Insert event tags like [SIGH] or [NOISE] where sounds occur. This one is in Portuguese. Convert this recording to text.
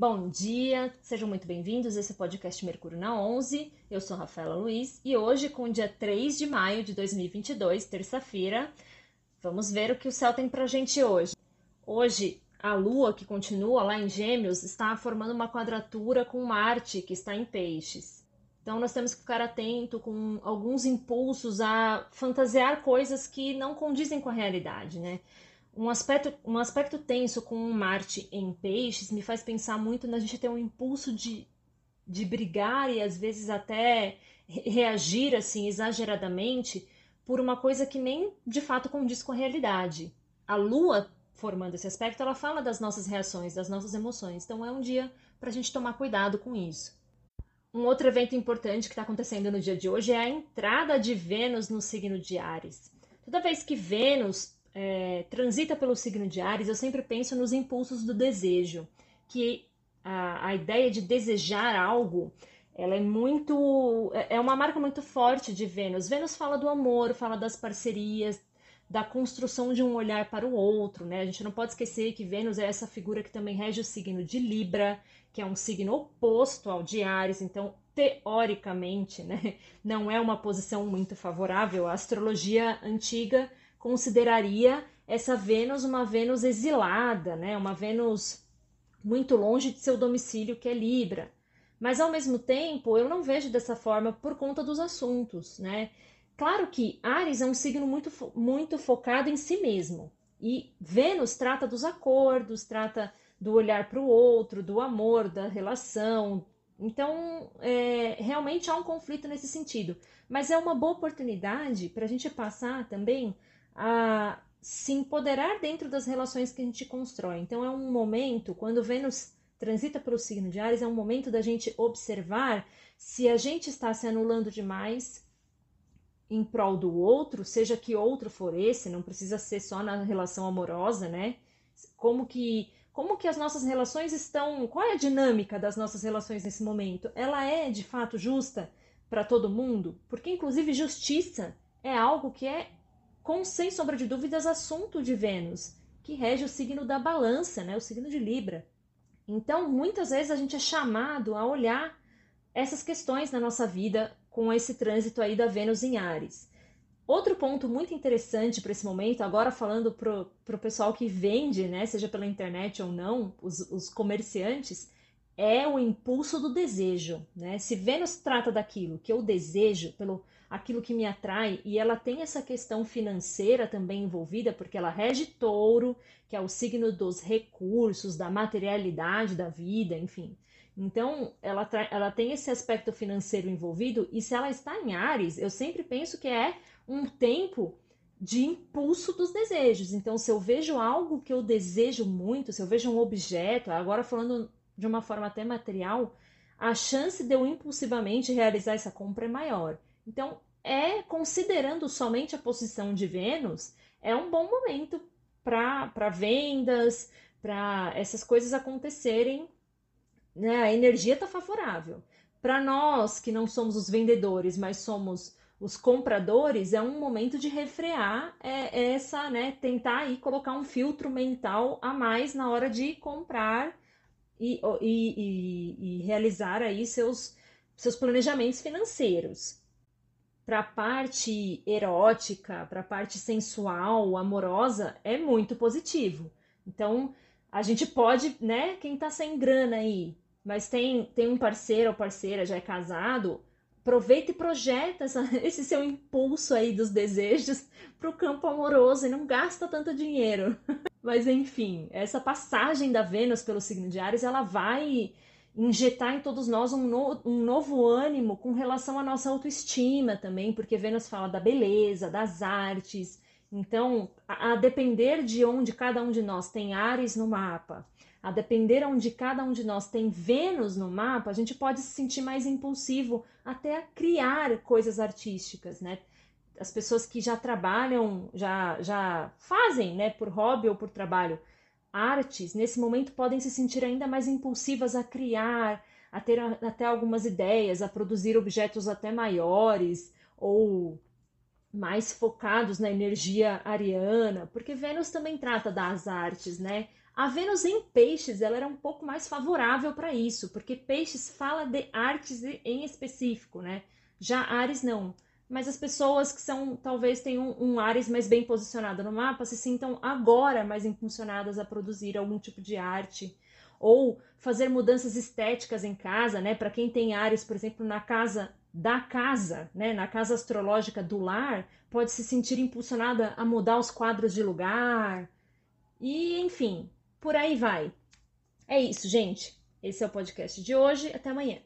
Bom dia, sejam muito bem-vindos. Esse é o podcast Mercúrio na 11. Eu sou Rafaela Luiz e hoje, com o dia 3 de maio de 2022, terça-feira, vamos ver o que o céu tem pra gente hoje. Hoje, a Lua, que continua lá em Gêmeos, está formando uma quadratura com Marte, que está em Peixes. Então, nós temos que ficar atento com alguns impulsos a fantasiar coisas que não condizem com a realidade, né? Um aspecto, um aspecto tenso com Marte em peixes me faz pensar muito na gente ter um impulso de, de brigar e às vezes até reagir assim exageradamente por uma coisa que nem de fato condiz com a realidade. A Lua, formando esse aspecto, ela fala das nossas reações, das nossas emoções. Então é um dia para a gente tomar cuidado com isso. Um outro evento importante que está acontecendo no dia de hoje é a entrada de Vênus no signo de Ares. Toda vez que Vênus é, transita pelo signo de Ares, eu sempre penso nos impulsos do desejo, que a, a ideia de desejar algo, ela é muito, é, é uma marca muito forte de Vênus. Vênus fala do amor, fala das parcerias, da construção de um olhar para o outro, né? A gente não pode esquecer que Vênus é essa figura que também rege o signo de Libra, que é um signo oposto ao de Ares, então teoricamente, né, [LAUGHS] não é uma posição muito favorável. A astrologia antiga consideraria essa Vênus uma Vênus exilada, né? Uma Vênus muito longe de seu domicílio, que é Libra. Mas ao mesmo tempo, eu não vejo dessa forma por conta dos assuntos, né? Claro que Ares é um signo muito, muito focado em si mesmo. E Vênus trata dos acordos, trata do olhar para o outro, do amor, da relação. Então, é, realmente há um conflito nesse sentido. Mas é uma boa oportunidade para a gente passar também a se empoderar dentro das relações que a gente constrói. Então é um momento, quando Vênus transita pelo signo de Ares, é um momento da gente observar se a gente está se anulando demais em prol do outro, seja que outro for esse, não precisa ser só na relação amorosa, né? Como que como que as nossas relações estão, qual é a dinâmica das nossas relações nesse momento? Ela é de fato justa para todo mundo? Porque inclusive justiça é algo que é com, sem sombra de dúvidas, assunto de Vênus, que rege o signo da balança, né, o signo de Libra. Então, muitas vezes a gente é chamado a olhar essas questões na nossa vida com esse trânsito aí da Vênus em Ares. Outro ponto muito interessante para esse momento, agora falando para o pessoal que vende, né, seja pela internet ou não, os, os comerciantes, é o impulso do desejo. Né? Se Vênus trata daquilo que eu desejo, pelo aquilo que me atrai, e ela tem essa questão financeira também envolvida, porque ela rege touro, que é o signo dos recursos, da materialidade da vida, enfim. Então, ela, ela tem esse aspecto financeiro envolvido, e se ela está em Ares, eu sempre penso que é um tempo de impulso dos desejos. Então, se eu vejo algo que eu desejo muito, se eu vejo um objeto, agora falando de uma forma até material, a chance de eu impulsivamente realizar essa compra é maior. Então, é considerando somente a posição de Vênus, é um bom momento para vendas, para essas coisas acontecerem. Né? A energia está favorável. Para nós que não somos os vendedores, mas somos os compradores, é um momento de refrear é, é essa, né? Tentar aí colocar um filtro mental a mais na hora de comprar e, e, e, e realizar aí seus, seus planejamentos financeiros para a parte erótica, para a parte sensual, amorosa, é muito positivo. Então, a gente pode, né, quem está sem grana aí, mas tem, tem um parceiro ou parceira, já é casado, aproveita e projeta essa, [LAUGHS] esse seu impulso aí dos desejos para o campo amoroso e não gasta tanto dinheiro. [LAUGHS] Mas enfim, essa passagem da Vênus pelo signo de Ares, ela vai injetar em todos nós um, no, um novo ânimo com relação à nossa autoestima também, porque Vênus fala da beleza, das artes. Então, a, a depender de onde cada um de nós tem Ares no mapa, a depender onde cada um de nós tem Vênus no mapa, a gente pode se sentir mais impulsivo até a criar coisas artísticas, né? As pessoas que já trabalham, já, já fazem, né, por hobby ou por trabalho, artes, nesse momento, podem se sentir ainda mais impulsivas a criar, a ter até algumas ideias, a produzir objetos até maiores ou mais focados na energia ariana, porque Vênus também trata das artes, né? A Vênus em Peixes, ela era um pouco mais favorável para isso, porque Peixes fala de artes em específico, né? Já Ares não. Mas as pessoas que são, talvez tenham um, Ares mais bem posicionado no mapa, se sintam agora mais impulsionadas a produzir algum tipo de arte ou fazer mudanças estéticas em casa, né? Para quem tem Ares, por exemplo, na casa da casa, né, na casa astrológica do lar, pode se sentir impulsionada a mudar os quadros de lugar. E, enfim, por aí vai. É isso, gente. Esse é o podcast de hoje. Até amanhã.